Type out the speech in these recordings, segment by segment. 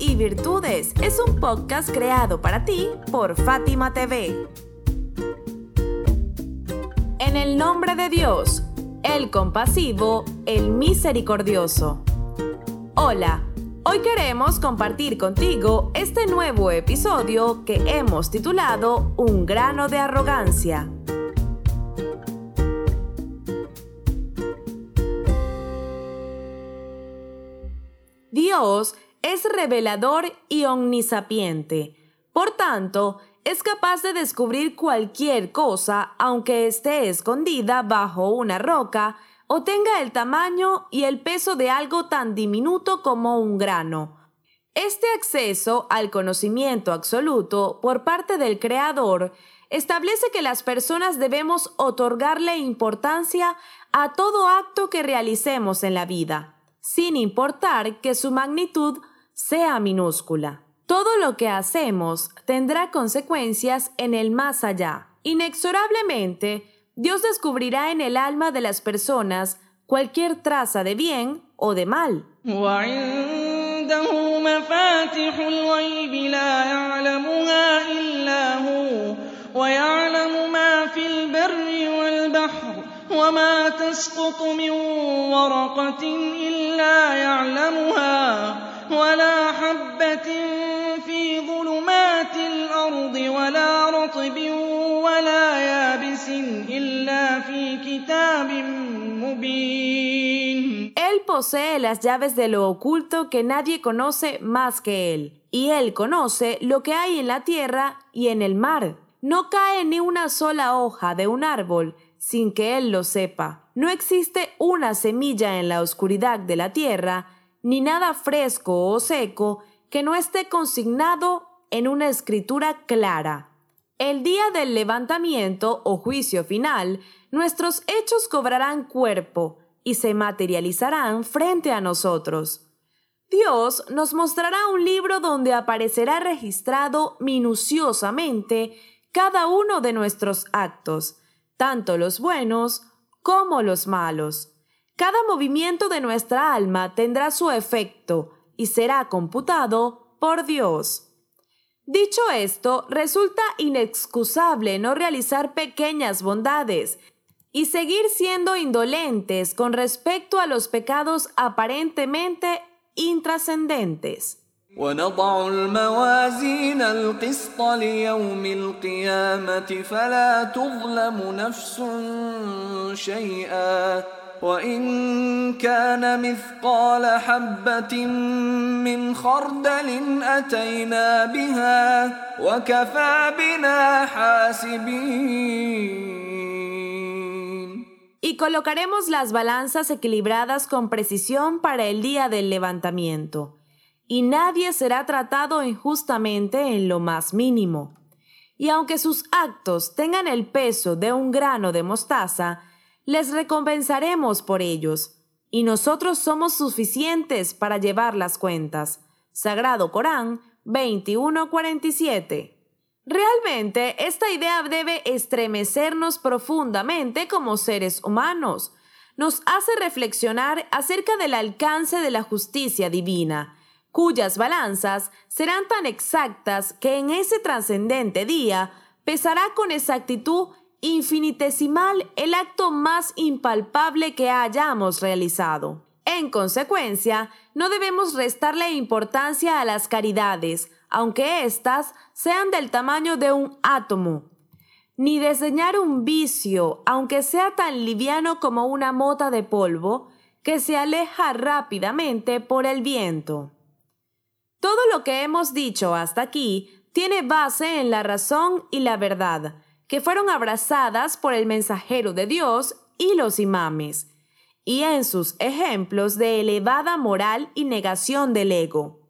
Y Virtudes es un podcast creado para ti por Fátima TV. En el nombre de Dios, el compasivo, el misericordioso. Hola, hoy queremos compartir contigo este nuevo episodio que hemos titulado Un grano de arrogancia. Dios es revelador y omnisapiente. Por tanto, es capaz de descubrir cualquier cosa aunque esté escondida bajo una roca o tenga el tamaño y el peso de algo tan diminuto como un grano. Este acceso al conocimiento absoluto por parte del Creador establece que las personas debemos otorgarle importancia a todo acto que realicemos en la vida, sin importar que su magnitud sea minúscula. Todo lo que hacemos tendrá consecuencias en el más allá. Inexorablemente, Dios descubrirá en el alma de las personas cualquier traza de bien o de mal. Él posee las llaves de lo oculto que nadie conoce más que Él, y Él conoce lo que hay en la tierra y en el mar. No cae ni una sola hoja de un árbol sin que Él lo sepa. No existe una semilla en la oscuridad de la tierra, ni nada fresco o seco que no esté consignado en una escritura clara. El día del levantamiento o juicio final, nuestros hechos cobrarán cuerpo y se materializarán frente a nosotros. Dios nos mostrará un libro donde aparecerá registrado minuciosamente cada uno de nuestros actos, tanto los buenos como los malos. Cada movimiento de nuestra alma tendrá su efecto y será computado por Dios. Dicho esto, resulta inexcusable no realizar pequeñas bondades y seguir siendo indolentes con respecto a los pecados aparentemente intrascendentes. Y colocaremos las balanzas equilibradas con precisión para el día del levantamiento, y nadie será tratado injustamente en lo más mínimo. Y aunque sus actos tengan el peso de un grano de mostaza, les recompensaremos por ellos, y nosotros somos suficientes para llevar las cuentas. Sagrado Corán 21:47. Realmente, esta idea debe estremecernos profundamente como seres humanos. Nos hace reflexionar acerca del alcance de la justicia divina, cuyas balanzas serán tan exactas que en ese trascendente día pesará con exactitud infinitesimal el acto más impalpable que hayamos realizado. En consecuencia, no debemos restarle importancia a las caridades, aunque éstas sean del tamaño de un átomo, ni diseñar un vicio, aunque sea tan liviano como una mota de polvo, que se aleja rápidamente por el viento. Todo lo que hemos dicho hasta aquí tiene base en la razón y la verdad, fueron abrazadas por el mensajero de Dios y los imames. y en sus ejemplos de elevada moral y negación del ego.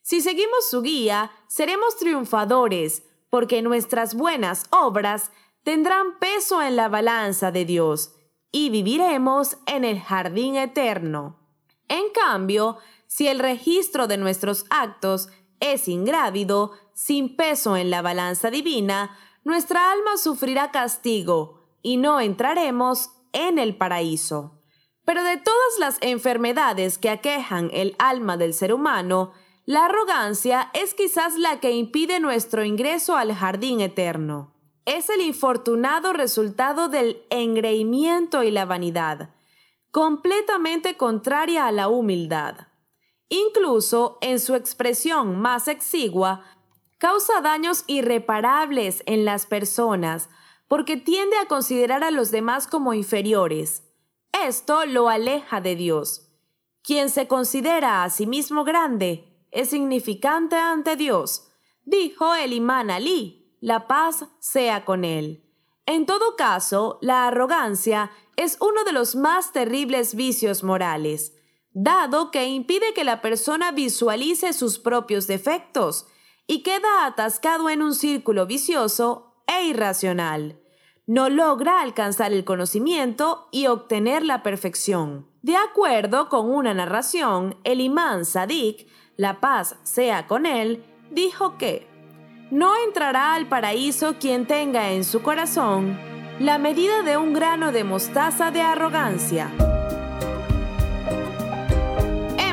Si seguimos su guía, seremos triunfadores, porque nuestras buenas obras tendrán peso en la balanza de Dios y viviremos en el jardín eterno. En cambio, si el registro de nuestros actos es ingrávido, sin peso en la balanza divina, nuestra alma sufrirá castigo y no entraremos en el paraíso. Pero de todas las enfermedades que aquejan el alma del ser humano, la arrogancia es quizás la que impide nuestro ingreso al jardín eterno. Es el infortunado resultado del engreimiento y la vanidad, completamente contraria a la humildad. Incluso en su expresión más exigua, causa daños irreparables en las personas porque tiende a considerar a los demás como inferiores. Esto lo aleja de Dios. Quien se considera a sí mismo grande es significante ante Dios, dijo el imán Ali, la paz sea con él. En todo caso, la arrogancia es uno de los más terribles vicios morales, dado que impide que la persona visualice sus propios defectos y queda atascado en un círculo vicioso e irracional. No logra alcanzar el conocimiento y obtener la perfección. De acuerdo con una narración, el imán Sadik, la paz sea con él, dijo que no entrará al paraíso quien tenga en su corazón la medida de un grano de mostaza de arrogancia